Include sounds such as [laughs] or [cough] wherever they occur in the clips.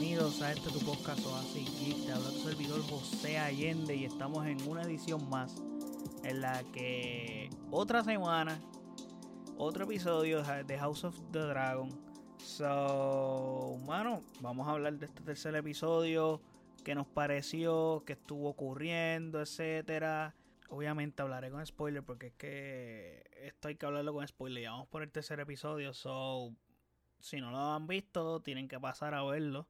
bienvenidos a este tu podcast Oasis Geek. Te habla tu servidor José Allende y estamos en una edición más en la que otra semana, otro episodio de House of the Dragon. So, mano, vamos a hablar de este tercer episodio, qué nos pareció, qué estuvo ocurriendo, etcétera. Obviamente hablaré con spoiler porque es que esto hay que hablarlo con spoiler. Ya vamos por el tercer episodio, so si no lo han visto, tienen que pasar a verlo.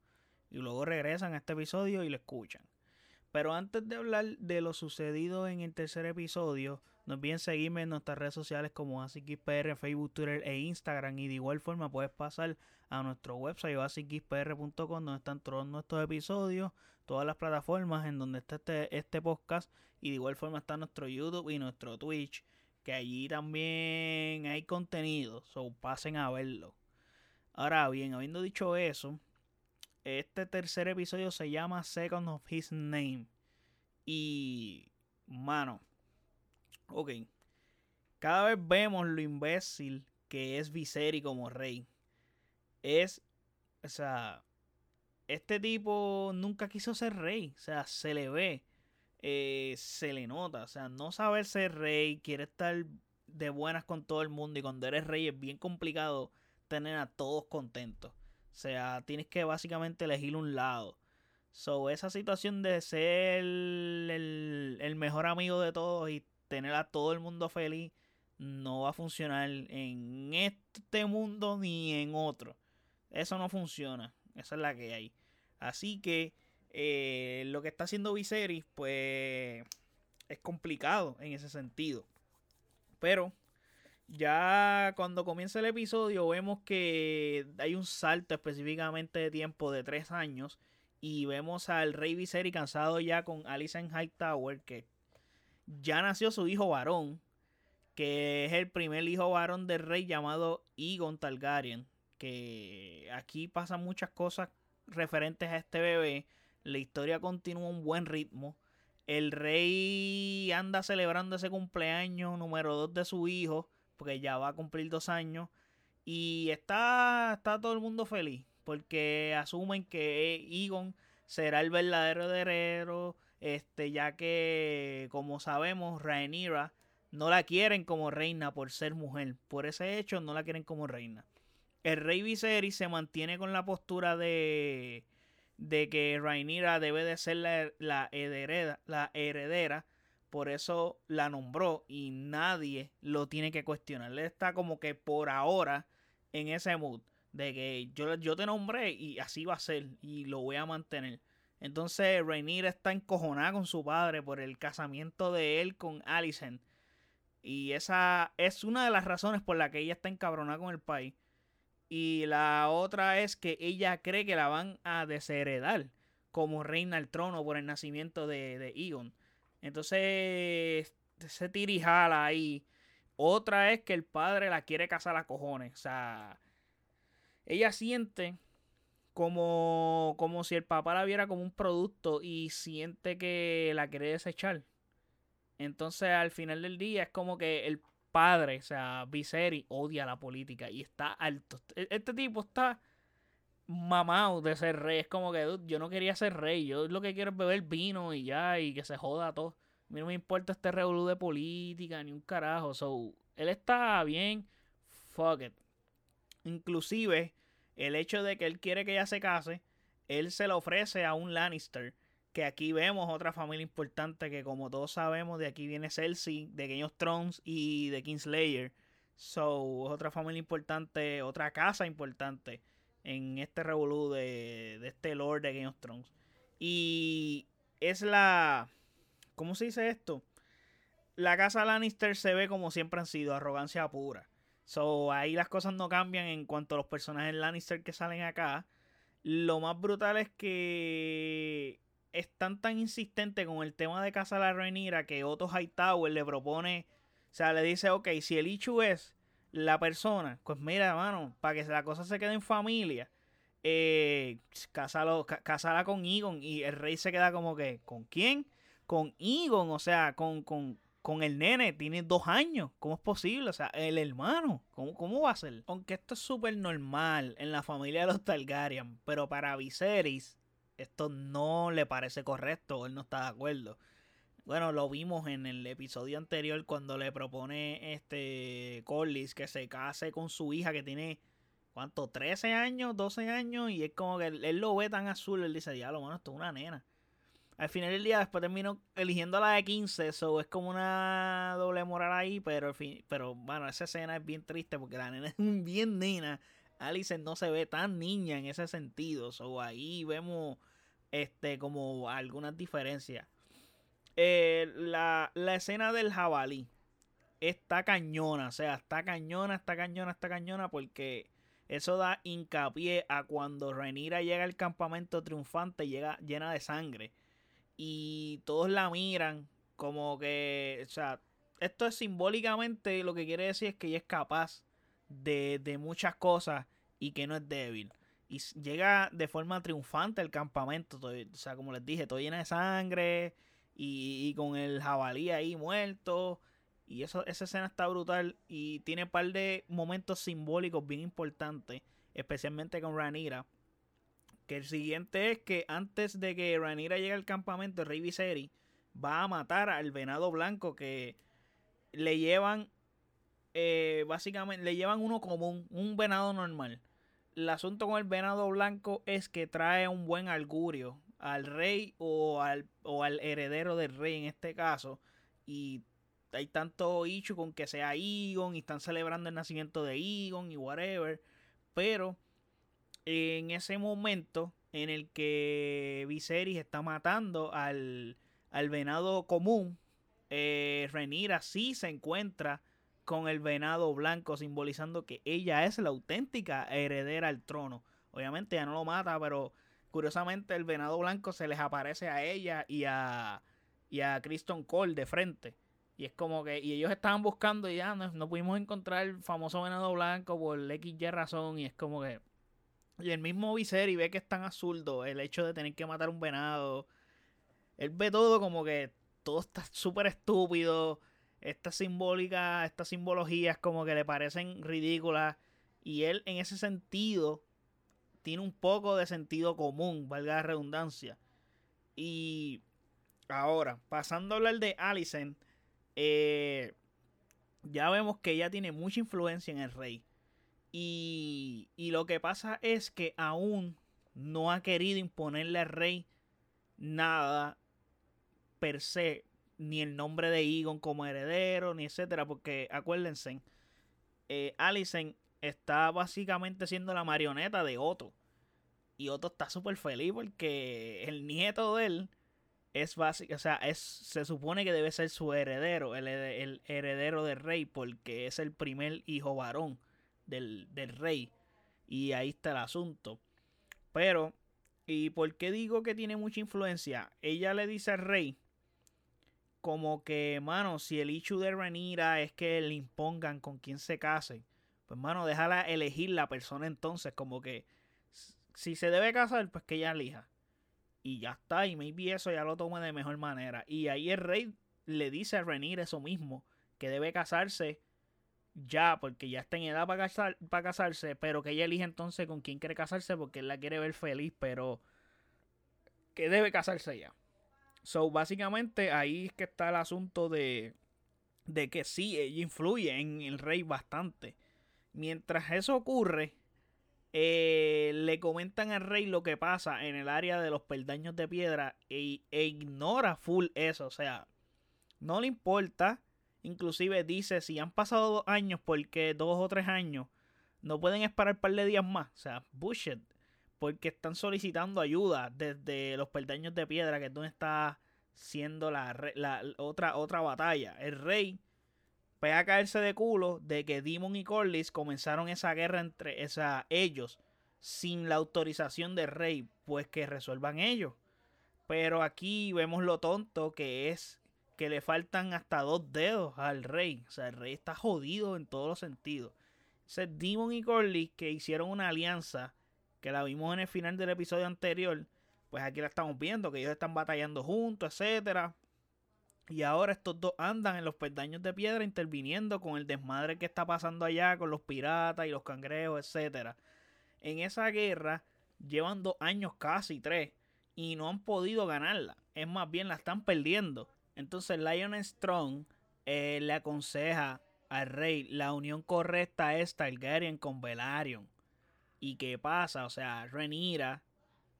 Y luego regresan a este episodio y lo escuchan. Pero antes de hablar de lo sucedido en el tercer episodio, no olviden seguirme en nuestras redes sociales como AsicXPR, Facebook, Twitter e Instagram. Y de igual forma puedes pasar a nuestro website asicxpr.com donde están todos nuestros episodios, todas las plataformas en donde está este, este podcast. Y de igual forma está nuestro YouTube y nuestro Twitch, que allí también hay contenido. So pasen a verlo. Ahora bien, habiendo dicho eso, este tercer episodio se llama Second of His Name. Y, mano, ok. Cada vez vemos lo imbécil que es Viseri como rey. Es, o sea, este tipo nunca quiso ser rey. O sea, se le ve, eh, se le nota. O sea, no saber ser rey, quiere estar de buenas con todo el mundo. Y cuando eres rey es bien complicado tener a todos contentos. O sea, tienes que básicamente elegir un lado. So, esa situación de ser el, mejor amigo de todos y tener a todo el mundo feliz no va a funcionar en este mundo ni en otro. Eso no funciona. Esa es la que hay. Así que eh, lo que está haciendo Viserys, pues es complicado en ese sentido. Pero ya cuando comienza el episodio vemos que hay un salto específicamente de tiempo de tres años y vemos al rey Viserys cansado ya con Alicent Hightower que ya nació su hijo varón que es el primer hijo varón del rey llamado Egon Targaryen que aquí pasan muchas cosas referentes a este bebé la historia continúa un buen ritmo el rey anda celebrando ese cumpleaños número 2 de su hijo porque ya va a cumplir dos años. Y está, está todo el mundo feliz, porque asumen que Egon será el verdadero heredero, este, ya que, como sabemos, Rhaenyra no la quieren como reina por ser mujer. Por ese hecho, no la quieren como reina. El rey Viserys se mantiene con la postura de, de que Rhaenyra debe de ser la, la, heredera, la heredera por eso la nombró y nadie lo tiene que cuestionar. Él está como que por ahora en ese mood de que yo, yo te nombré y así va a ser y lo voy a mantener. Entonces Rainier está encojonada con su padre por el casamiento de él con Alicent. Y esa es una de las razones por la que ella está encabronada con el país. Y la otra es que ella cree que la van a desheredar como reina al trono por el nacimiento de, de Egon. Entonces, ese tirijala ahí. Otra es que el padre la quiere casar a cojones. O sea, ella siente como, como si el papá la viera como un producto y siente que la quiere desechar. Entonces, al final del día, es como que el padre, o sea, Viseri, odia la política y está alto. E-, este tipo está mamado de ser rey. Es como que yo no quería ser rey. Yo lo que quiero es beber vino y ya, y que se joda todo. A mí no me importa este revolú de política ni un carajo. So, él está bien. Fuck it. Inclusive, el hecho de que él quiere que ella se case, él se lo ofrece a un Lannister. Que aquí vemos otra familia importante que como todos sabemos, de aquí viene Cersei, de Game of Thrones y de Kingslayer. So, otra familia importante, otra casa importante en este revolú de, este Lord de Game of Thrones. Y es la... ¿Cómo se dice esto? La casa Lannister se ve como siempre han sido, arrogancia pura. So, ahí las cosas no cambian en cuanto a los personajes Lannister que salen acá. Lo más brutal es que están tan insistentes con el tema de Casa la Rhaenyra que Otto Hightower le propone, o sea, le dice, ok, si el Ichu es la persona, pues mira, hermano, para que la cosa se quede en familia, eh, con Egon y el rey se queda como que, ¿con quién? Con Egon, o sea, con, con, con el nene, tiene dos años. ¿Cómo es posible? O sea, el hermano, ¿cómo, cómo va a ser? Aunque esto es súper normal en la familia de los Targaryen, pero para Viserys esto no le parece correcto, él no está de acuerdo. Bueno, lo vimos en el episodio anterior cuando le propone este Corlys que se case con su hija que tiene ¿cuánto? 13 años, 12 años y es como que él, lo ve tan azul, él dice, diablo, bueno, esto es una nena. Al final del día después terminó eligiendo a la de 15, eso es como una doble moral ahí, pero, fin, pero bueno, esa escena es bien triste porque la nena [laughs] es bien nena. Alice no se ve tan niña en ese sentido, so ahí vemos este como algunas diferencias. Eh, la, la escena del jabalí está cañona, o sea, está cañona, está cañona, está cañona porque eso da hincapié a cuando Renira llega al campamento triunfante, llega llena de sangre y todos la miran como que, o sea, esto es simbólicamente lo que quiere decir es que ella es capaz de, de muchas cosas y que no es débil. Y llega de forma triunfante al campamento, o sea, como les dije, todo llena de sangre y, con el jabalí ahí muerto. Y eso, esa escena está brutal y tiene un par de momentos simbólicos bien importantes, especialmente con Ranira que el siguiente es que antes de que Ranira llegue al campamento, rey va a matar al venado blanco que le llevan, eh, básicamente, le llevan uno común, un venado normal. El asunto con el venado blanco es que trae un buen augurio al rey o al, o al heredero del rey en este caso. Y hay tanto hecho con que sea Egon y están celebrando el nacimiento de Egon y whatever. Pero en ese momento en el que Viserys está matando al, venado común, eh, Renira sí se encuentra con el venado blanco, simbolizando que ella es la auténtica heredera al trono. Obviamente ya no lo mata, pero curiosamente el venado blanco se les aparece a ella y a, y a Kristen Cole de frente. Y es como que, y ellos estaban buscando y ya no, pudimos encontrar el famoso venado blanco por XY razón. Y es como que, y el mismo Viseri ve que es tan absurdo el hecho de tener que matar un venado. Él ve todo como que todo está súper estúpido. Estas simbólicas, estas simbologías como que le parecen ridículas. Y él en ese sentido tiene un poco de sentido común, valga la redundancia. Y ahora, pasando a hablar de Alicent, eh, ya vemos que ella tiene mucha influencia en el rey. Y, lo que pasa es que aún no ha querido imponerle al rey nada per se, ni el nombre de Egon como heredero, ni etcétera, porque acuérdense, eh, está básicamente siendo la marioneta de Otto. Y Otto está súper feliz porque el nieto de él es básico, o sea, es, se supone que debe ser su heredero, el, el heredero del rey, porque es el primer hijo varón del, rey. Y ahí está el asunto. Pero, ¿y por qué digo que tiene mucha influencia? Ella le dice al rey, como que, mano, si el hecho de Renira es que le impongan con quien se case, pues, mano, déjala elegir la persona entonces, como que, si se debe casar, pues que ella elija. Y ya está, y maybe eso ya lo tome de mejor manera. Y ahí el rey le dice a Renira eso mismo, que debe casarse ya, porque ya está en edad para, para casarse, pero que ella elige entonces con quién quiere casarse porque él la quiere ver feliz, pero que debe casarse ya. So, básicamente ahí es que está el asunto de, de que sí, ella influye en el rey bastante. Mientras eso ocurre, eh, le comentan al rey lo que pasa en el área de los peldaños de piedra e, e ignora full eso, o sea, no le importa Inclusive dice, si han pasado dos años, porque dos o tres años, no pueden esperar un par de días más. O sea, bullshit. Porque están solicitando ayuda desde los peldaños de piedra, que es donde está siendo la, otra, otra batalla. El rey puede a caerse de culo de que Demon y Corlys comenzaron esa guerra entre esa, ellos sin la autorización del rey, pues que resuelvan ellos. Pero aquí vemos lo tonto que es que le faltan hasta dos dedos al rey. O sea, el rey está jodido en todos los sentidos. Ese Demon y Corley que hicieron una alianza, que la vimos en el final del episodio anterior, pues aquí la estamos viendo, que ellos están batallando juntos, etcétera. Y ahora estos dos andan en los peldaños de piedra interviniendo con el desmadre que está pasando allá con los piratas y los cangrejos, etc. En esa guerra llevan dos años casi, tres, y no han podido ganarla. Es más bien la están perdiendo. Entonces Lion Strong eh, le aconseja al rey la unión correcta es Targaryen con Velaryon. ¿Y qué pasa? O sea, Renira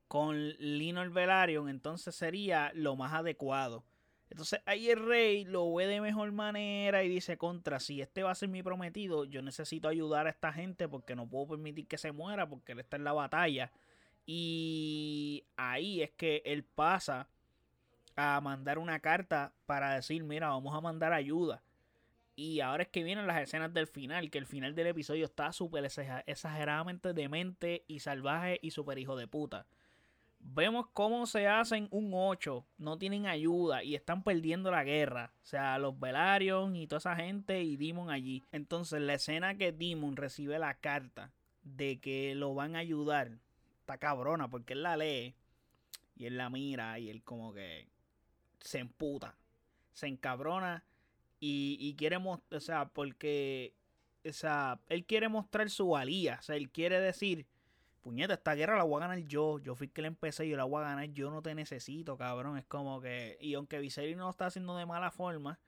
con Linor Velaryon entonces sería lo más adecuado. Entonces ahí el rey lo ve de mejor manera y dice contra, si este va a ser mi prometido, yo necesito ayudar a esta gente porque no puedo permitir que se muera porque él está en la batalla. Y ahí es que él pasa a mandar una carta para decir, mira, vamos a mandar ayuda. Y ahora es que vienen las escenas del final, que el final del episodio está súper exageradamente demente y salvaje y súper hijo de puta vemos cómo se hacen un 8, no tienen ayuda y están perdiendo la guerra. O sea, los Velaryon y toda esa gente y Demon allí. Entonces, la escena que Demon recibe la carta de que lo van a ayudar está cabrona porque él la lee y él la mira y él como que se emputa, se encabrona y, y quiere mostrar, o sea, porque, o sea, él quiere mostrar su valía, o sea, él quiere decir puñeta, esta guerra la voy a ganar yo. Yo fui que la empecé y yo la voy a ganar. Yo no te necesito, cabrón. Es como que. Y aunque Viserys no lo está haciendo de mala forma,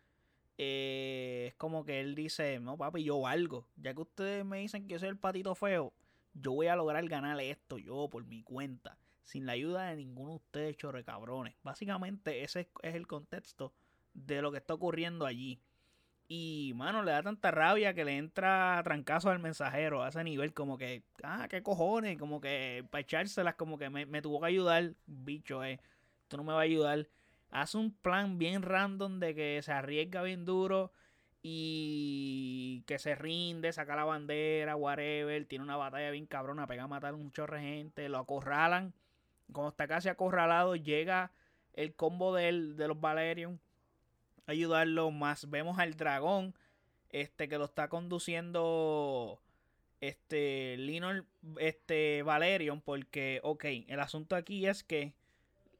eh, es como que él dice: No, papi, yo valgo. Ya que ustedes me dicen que yo soy el patito feo, yo voy a lograr ganar esto yo por mi cuenta. Sin la ayuda de ninguno de ustedes, chorre cabrones. Básicamente, ese es el contexto de lo que está ocurriendo allí. Y, mano, le da tanta rabia que le entra trancazo al mensajero a ese nivel, como que, ah, qué cojones, como que para echárselas, como que me, tuvo que ayudar, bicho, eh, tú no me va a ayudar. Hace un plan bien random de que se arriesga bien duro y que se rinde, saca la bandera, whatever, tiene una batalla bien cabrona, pega a matar un chorre gente, lo acorralan. Cuando está casi acorralado, llega el combo de, de los Valerion ayudarlo más. Vemos al dragón este que lo está conduciendo este Linor este Valerion porque ok, el asunto aquí es que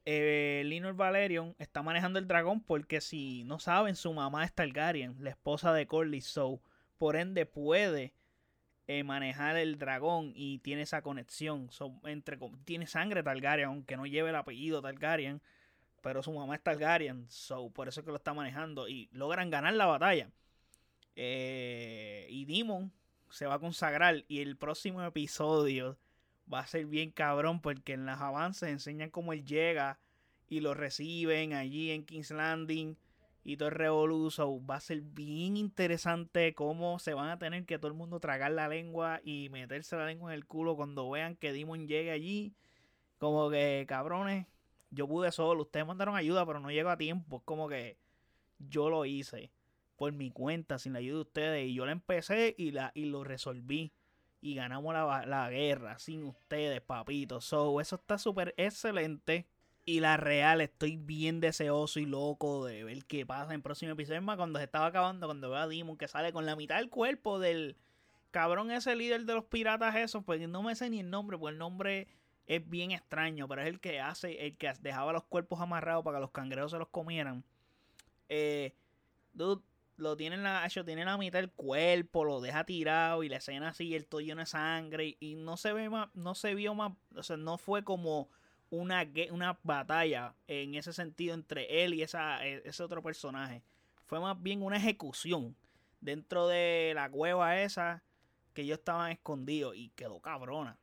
eh, Linor Valerion está manejando el dragón porque si no saben su mamá es Targaryen, la esposa de Corlys, so por ende puede eh, manejar el dragón y tiene esa conexión, entre tiene sangre Targaryen aunque no lleve el apellido Targaryen pero su mamá es Targaryen, so por eso es que lo está manejando y logran ganar la batalla. Eh, y Demon se va a consagrar y el próximo episodio va a ser bien cabrón porque en los avances enseñan cómo él llega y lo reciben allí en King's Landing y todo el revoluzo. Va a ser bien interesante cómo se van a tener que todo el mundo tragar la lengua y meterse la lengua en el culo cuando vean que Demon llegue allí. Como que cabrones, yo pude solo, ustedes mandaron ayuda, pero no llego a tiempo. Es como que yo lo hice por mi cuenta, sin la ayuda de ustedes. Y yo la empecé y, la, y lo resolví. Y ganamos la, la guerra sin ustedes, papito. So, eso está súper excelente. Y la real, estoy bien deseoso y loco de ver qué pasa en el próximo episodio. más, cuando se estaba acabando, cuando veo a Demon que sale con la mitad del cuerpo del cabrón ese líder de los piratas esos, pues no me sé ni el nombre, pues el nombre es bien extraño, pero es el que hace, el que dejaba los cuerpos amarrados para que los cangrejos se los comieran. Eh, lo tiene en la, tiene la mitad del cuerpo, lo deja tirado y la escena así, el todo lleno de sangre y, no se ve más, no se vio más, o sea, no fue como una, una batalla en ese sentido entre él y esa, e, ese otro personaje. Fue más bien una ejecución dentro de la cueva esa que ellos estaban escondidos y quedó cabrona.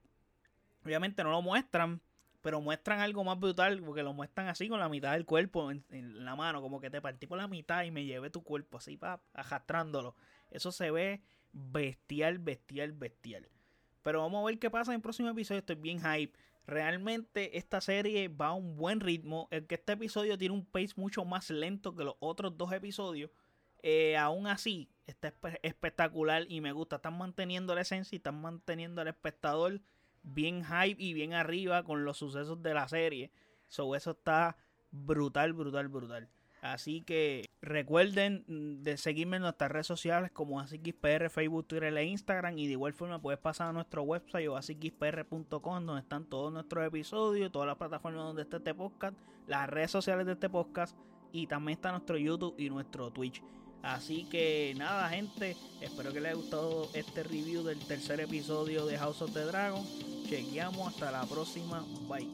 Obviamente no lo muestran, pero muestran algo más brutal porque lo muestran así con la mitad del cuerpo en, la mano, como que te partí por la mitad y me llevé tu cuerpo así, pa, arrastrándolo. Eso se ve bestial, bestial, bestial. Pero vamos a ver qué pasa en el próximo episodio. Estoy bien hype. Realmente esta serie va a un buen ritmo. El que este episodio tiene un pace mucho más lento que los otros dos episodios. Eh, aún así, está espectacular y me gusta. Están manteniendo la esencia y están manteniendo al espectador bien hype y bien arriba con los sucesos de la serie. So, eso está brutal, brutal, brutal. Así que recuerden de seguirme en nuestras redes sociales como AsiXPR, Facebook, Twitter e Instagram. Y de igual forma puedes pasar a nuestro website o asiXPR.com donde están todos nuestros episodios, todas las plataformas donde está este podcast, las redes sociales de este podcast Y también está nuestro YouTube y nuestro Twitch. Así que nada, gente. Espero que les haya gustado este review del tercer episodio de House of the Dragon. Chequeamos hasta la próxima. Bye.